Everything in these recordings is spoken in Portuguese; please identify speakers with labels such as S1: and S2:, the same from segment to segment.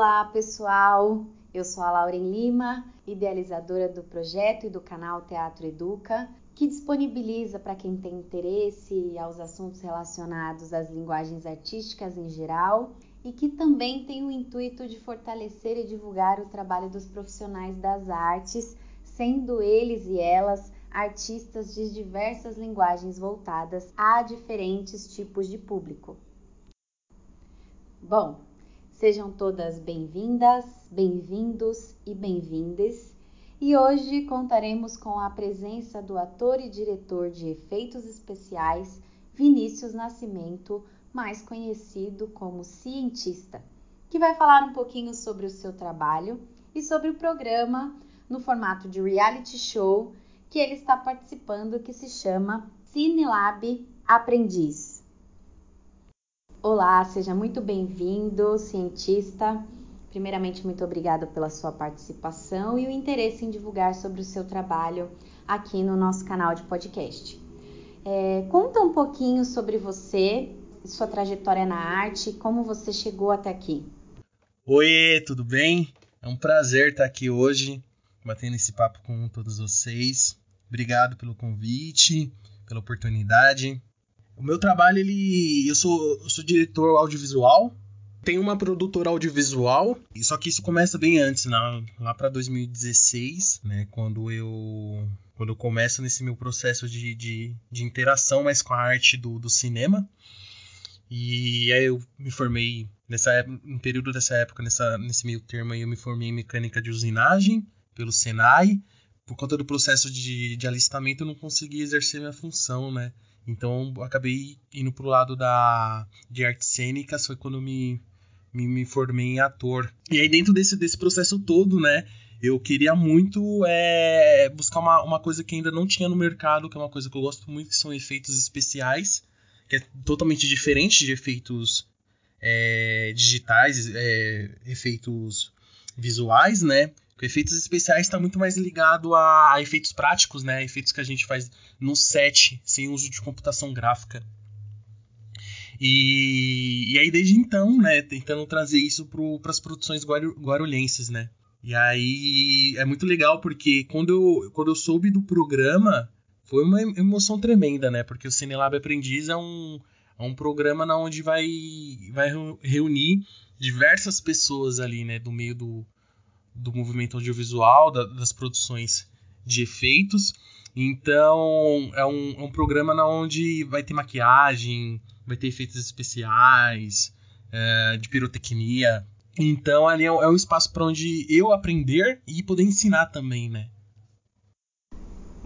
S1: Olá, pessoal! Eu sou a Lauren Lima, idealizadora do projeto e do canal Teatro Educa, que disponibiliza para quem tem interesse aos assuntos relacionados às linguagens artísticas em geral e que também tem o intuito de fortalecer e divulgar o trabalho dos profissionais das artes, sendo eles e elas artistas de diversas linguagens voltadas a diferentes tipos de público. Bom, Sejam todas bem-vindas, bem-vindos e bem-vindes. E hoje contaremos com a presença do ator e diretor de efeitos especiais Vinícius Nascimento, mais conhecido como Cientista, que vai falar um pouquinho sobre o seu trabalho e sobre o programa no formato de reality show que ele está participando, que se chama Cinelab Aprendiz. Olá, seja muito bem-vindo, cientista. Primeiramente, muito obrigada pela sua participação e o interesse em divulgar sobre o seu trabalho aqui no nosso canal de podcast. É, conta um pouquinho sobre você, sua trajetória na arte, como você chegou até aqui.
S2: Oi, tudo bem? É um prazer estar aqui hoje, batendo esse papo com todos vocês. Obrigado pelo convite, pela oportunidade. O meu trabalho, ele. Eu sou, eu sou diretor audiovisual. Tenho uma produtora audiovisual, só que isso começa bem antes, lá, lá para 2016, né? Quando eu, quando eu começo nesse meu processo de, de, de interação mais com a arte do, do cinema. E aí eu me formei nessa no período dessa época, nessa, nesse meio termo aí, eu me formei em mecânica de usinagem pelo Senai. Por conta do processo de, de alistamento, eu não consegui exercer minha função, né? Então acabei indo pro lado da de artes cênicas, foi quando me, me, me formei em ator. E aí dentro desse, desse processo todo, né, eu queria muito é, buscar uma, uma coisa que ainda não tinha no mercado, que é uma coisa que eu gosto muito, que são efeitos especiais, que é totalmente diferente de efeitos é, digitais, é, efeitos visuais, né? Efeitos especiais está muito mais ligado a, a, efeitos práticos, né? Efeitos que a gente faz no set, sem uso de computação gráfica. E, e aí, desde então, né, tentando trazer isso para as produções guarulhenses, né? E aí é muito legal porque quando eu, quando eu soube do programa, foi uma emoção tremenda, né? Porque o Cinelab Aprendiz é um, é um programa na onde vai, vai reunir diversas pessoas ali, né? Do meio do, do movimento audiovisual, da, das produções de efeitos. Então, é um, é um programa na onde vai ter maquiagem, vai ter efeitos especiais, é, de pirotecnia. Então, ali é, é um espaço para onde eu aprender e poder ensinar também, né?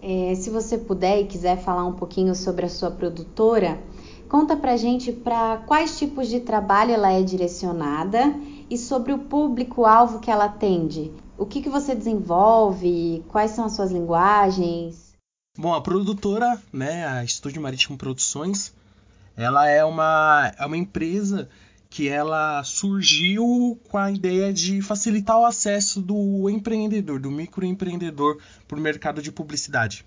S1: É, se você puder e quiser falar um pouquinho sobre a sua produtora, conta pra gente para quais tipos de trabalho ela é direcionada e sobre o público-alvo que ela atende. O que, que você desenvolve? Quais são as suas linguagens?
S2: Bom, a produtora, né, a Estúdio Marítimo Produções, ela é uma, é uma empresa que ela surgiu com a ideia de facilitar o acesso do empreendedor, do microempreendedor para o mercado de publicidade.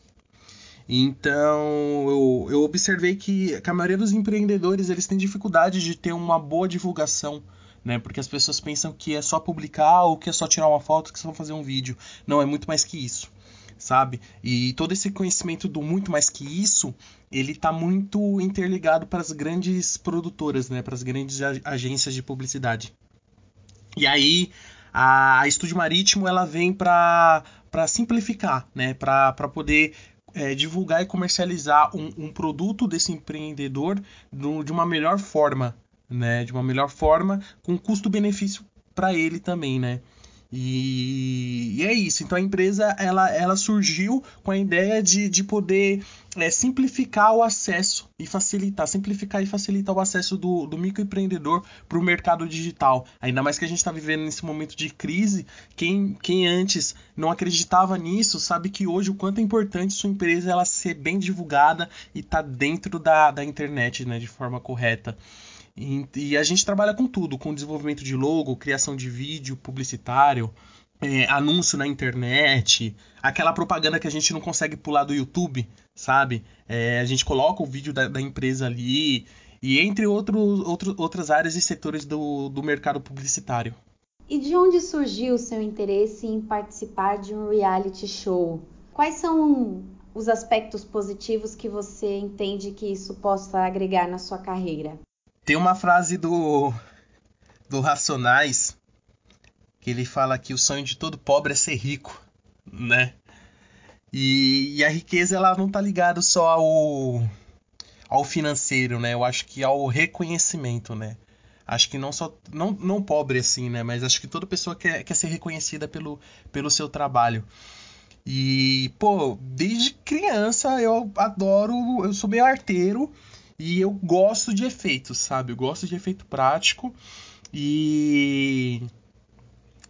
S2: Então, eu, eu observei que, que a maioria dos empreendedores eles têm dificuldade de ter uma boa divulgação né? Porque as pessoas pensam que é só publicar ou que é só tirar uma foto, que é só fazer um vídeo. Não, é muito mais que isso, sabe? E todo esse conhecimento do muito mais que isso, ele tá muito interligado para as grandes produtoras, né? Para as grandes agências de publicidade. E aí a Estúdio Marítimo ela vem para simplificar, né? Para poder é, divulgar e comercializar um, um, produto desse empreendedor do, de uma melhor forma, né, de uma melhor forma, com custo-benefício para ele também, né? E, e, é isso. Então a empresa ela, ela surgiu com a ideia de, de poder é, simplificar o acesso e facilitar, simplificar e facilitar o acesso do, do microempreendedor para o mercado digital. Ainda mais que a gente está vivendo nesse momento de crise. Quem, quem antes não acreditava nisso sabe que hoje o quanto é importante sua empresa ela ser bem divulgada e estar tá dentro da, da internet né, de forma correta. E, e a gente trabalha com tudo, com desenvolvimento de logo, criação de vídeo publicitário, é, anúncio na internet, aquela propaganda que a gente não consegue pular do YouTube, sabe? É, a gente coloca o vídeo da, da empresa ali, e entre outro, outro, outras áreas e setores do, do mercado publicitário.
S1: E de onde surgiu o seu interesse em participar de um reality show? Quais são os aspectos positivos que você entende que isso possa agregar na sua carreira?
S2: Tem uma frase do do Racionais que ele fala que o sonho de todo pobre é ser rico, né? E, e a riqueza ela não tá ligada só ao ao financeiro, né? Eu acho que ao reconhecimento, né? Acho que não só. Não, não pobre assim, né? Mas acho que toda pessoa quer, quer ser reconhecida pelo, pelo seu trabalho. E, pô, desde criança eu adoro. Eu sou meio arteiro e eu gosto de efeitos, sabe? Eu gosto de efeito prático. E.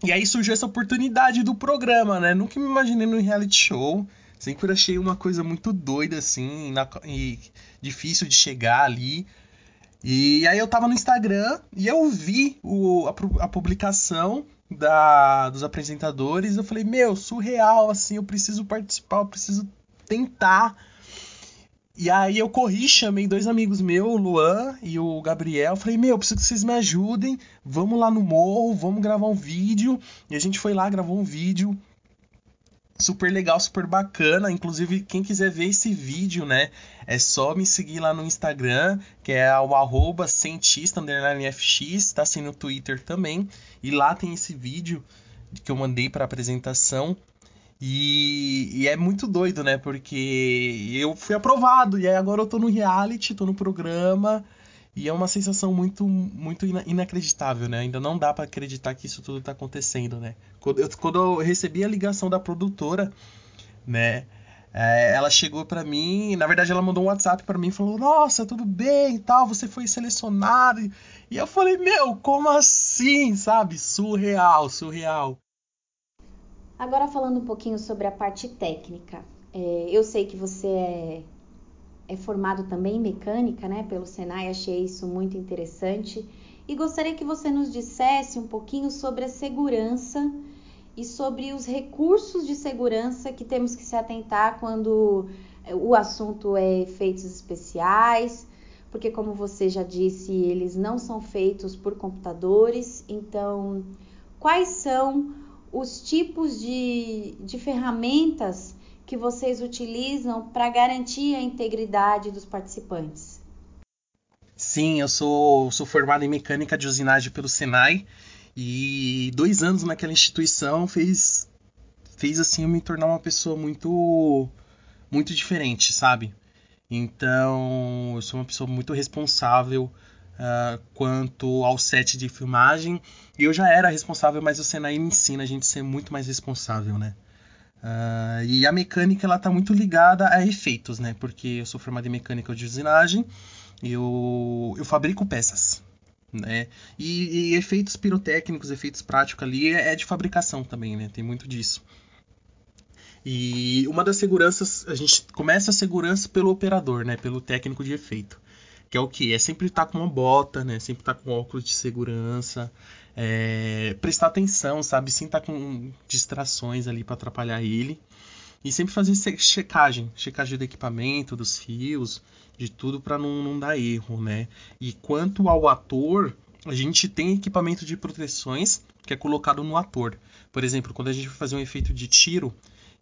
S2: E aí surgiu essa oportunidade do programa, né? Nunca me imaginei no reality show. Sempre achei uma coisa muito doida, assim, e difícil de chegar ali. E aí eu tava no Instagram e eu vi o, a, a publicação da, dos apresentadores. Eu falei, meu, surreal, assim, eu preciso participar, eu preciso tentar. E aí eu corri, chamei dois amigos meus, o Luan e o Gabriel. Falei, meu, preciso que vocês me ajudem. Vamos lá no morro, vamos gravar um vídeo. E a gente foi lá, gravou um vídeo super legal, super bacana. Inclusive, quem quiser ver esse vídeo, né, é só me seguir lá no Instagram, que é o arroba cientista fx, tá assim no Twitter também. E lá tem esse vídeo que eu mandei para apresentação. E, e, é muito doido, né? Porque eu fui aprovado, e aí agora eu tô no reality, tô no programa. E é uma sensação muito, muito inacreditável, né? Ainda não dá para acreditar que isso tudo tá acontecendo, né? Quando eu, quando eu recebi a ligação da produtora, né? É, ela chegou para mim, na verdade ela mandou um WhatsApp para mim e falou: Nossa, tudo bem e tal, você foi selecionado. E eu falei: Meu, como assim? Sabe? Surreal, surreal.
S1: Agora falando um pouquinho sobre a parte técnica. É, eu sei que você é é formado também em mecânica, né, pelo Senai, achei isso muito interessante. E gostaria que você nos dissesse um pouquinho sobre a segurança e sobre os recursos de segurança que temos que se atentar quando o assunto é efeitos especiais, porque como você já disse, eles não são feitos por computadores, então quais são os tipos de, de ferramentas que vocês utilizam para garantir a integridade dos participantes?
S2: Sim, eu sou, sou formado em mecânica de usinagem pelo Senai e dois anos naquela instituição fez fez assim eu me tornar uma pessoa muito muito diferente, sabe? Então eu sou uma pessoa muito responsável uh, quanto ao set de filmagem e eu já era responsável, mas o Senai me ensina a gente a ser muito mais responsável, né? Uh, e a mecânica ela está muito ligada a efeitos, né? Porque eu sou formado em mecânica de usinagem, eu, eu fabrico peças, né? E, e efeitos pirotécnicos, efeitos práticos ali é, é de fabricação também, né? Tem muito disso. E uma das seguranças, a gente começa a segurança pelo operador, né? Pelo técnico de efeito. Que é o que? É sempre estar tá com uma bota, né? Sempre estar tá com óculos de segurança é, prestar atenção, sabe? Sim, tá com distrações ali para atrapalhar ele. E sempre fazer checagem, checagem do equipamento, dos fios, de tudo para não, não dar erro, né? E quanto ao ator, a gente tem equipamento de proteções que é colocado no ator. Por exemplo, quando a gente vai fazer um efeito de tiro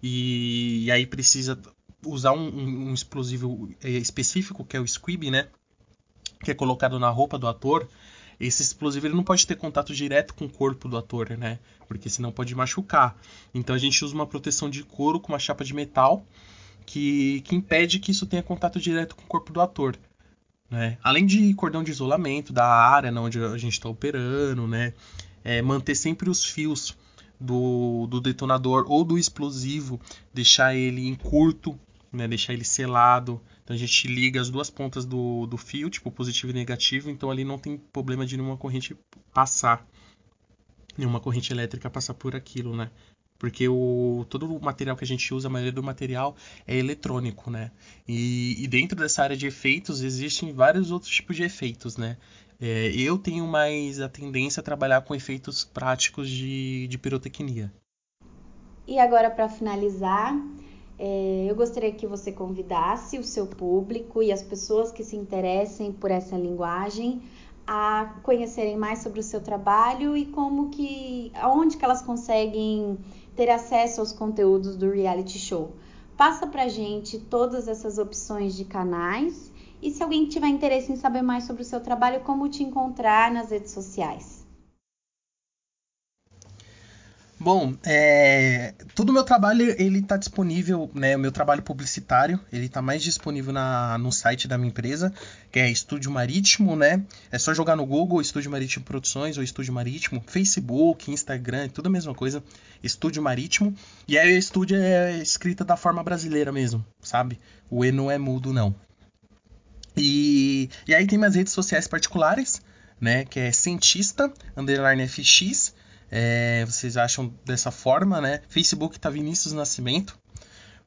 S2: e, e aí precisa usar um, um, um explosivo é, específico, que é o squib, né? Que é colocado na roupa do ator, esse explosivo ele não pode ter contato direto com o corpo do ator, né? Porque senão pode machucar. Então a gente usa uma proteção de couro com uma chapa de metal que, que impede que isso tenha contato direto com o corpo do ator. Né? Além de cordão de isolamento da área onde a gente está operando, né? É, manter sempre os fios do, do detonador ou do explosivo, deixar ele em curto, né? deixar ele selado, então a gente liga as duas pontas do, do fio, tipo positivo e negativo, então ali não tem problema de nenhuma corrente passar, nenhuma corrente elétrica passar por aquilo, né? Porque o, todo o material que a gente usa, a maioria do material é eletrônico, né? E, e dentro dessa área de efeitos existem vários outros tipos de efeitos, né? É, eu tenho mais a tendência a trabalhar com efeitos práticos de, de pirotecnia.
S1: E agora, para finalizar, é, eu gostaria que você convidasse o seu público e as pessoas que se interessem por essa linguagem a conhecerem mais sobre o seu trabalho e como que, aonde que elas conseguem ter acesso aos conteúdos do reality show. Passa pra gente todas essas opções de canais e se alguém tiver interesse em saber mais sobre o seu trabalho, como te encontrar nas redes sociais.
S2: Bom, é, todo o meu trabalho ele está disponível, né? O meu trabalho publicitário ele está mais disponível na, no site da minha empresa, que é Estúdio Marítimo, né? É só jogar no Google Estúdio Marítimo Produções ou Estúdio Marítimo, Facebook, Instagram, tudo a mesma coisa, Estúdio Marítimo. E aí o estúdio é escrita da forma brasileira mesmo, sabe? O E não é mudo não. E, e aí tem minhas redes sociais particulares, né? Que é cientista underline fx é, vocês acham dessa forma, né? Facebook tá Vinícius Nascimento.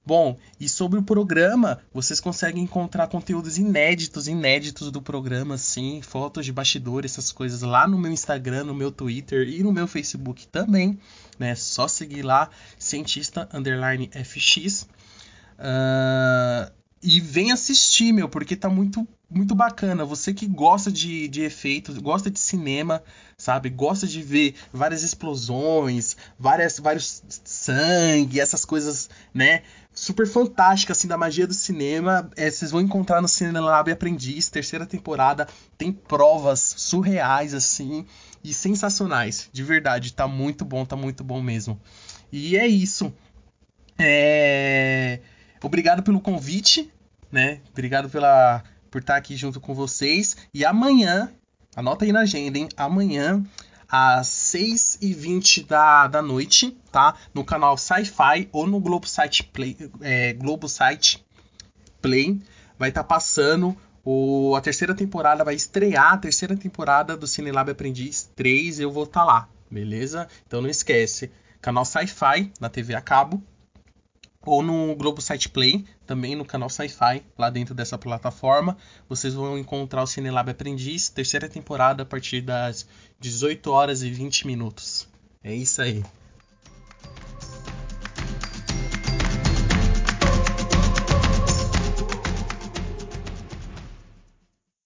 S2: Bom, e sobre o programa, vocês conseguem encontrar conteúdos inéditos, inéditos do programa, assim, fotos de bastidor, essas coisas lá no meu Instagram, no meu Twitter e no meu Facebook também, né? Só seguir lá, cientista underline fx. Uh, e vem assistir, meu, porque tá muito, muito bacana. Você que gosta de, de efeitos, gosta de cinema, sabe? Gosta de ver várias explosões, várias, vários sangue, essas coisas, né? Super fantásticas, assim, da magia do cinema. É, vocês vão encontrar no Cinema Lab Aprendiz, terceira temporada. Tem provas surreais, assim, e sensacionais. De verdade, tá muito bom, tá muito bom mesmo. E é isso. É Obrigado pelo convite, né? Obrigado pela, por estar aqui junto com vocês. E amanhã, anota aí na agenda, hein? Amanhã, às 6h20 da, da noite, tá? No canal Sci-Fi ou no Globo Site Play, é, Globo Site Play, vai estar tá passando o, a terceira temporada, vai estrear a terceira temporada do Cinelab Aprendiz 3. Eu vou estar tá lá, beleza? Então não esquece. Canal Sci-Fi na TV a cabo ou no Globo Site Play, também no canal Sci-Fi, lá dentro dessa plataforma. Vocês vão encontrar o Cinelab Aprendiz, terceira temporada, a partir das 18 horas e 20 minutos. É isso aí.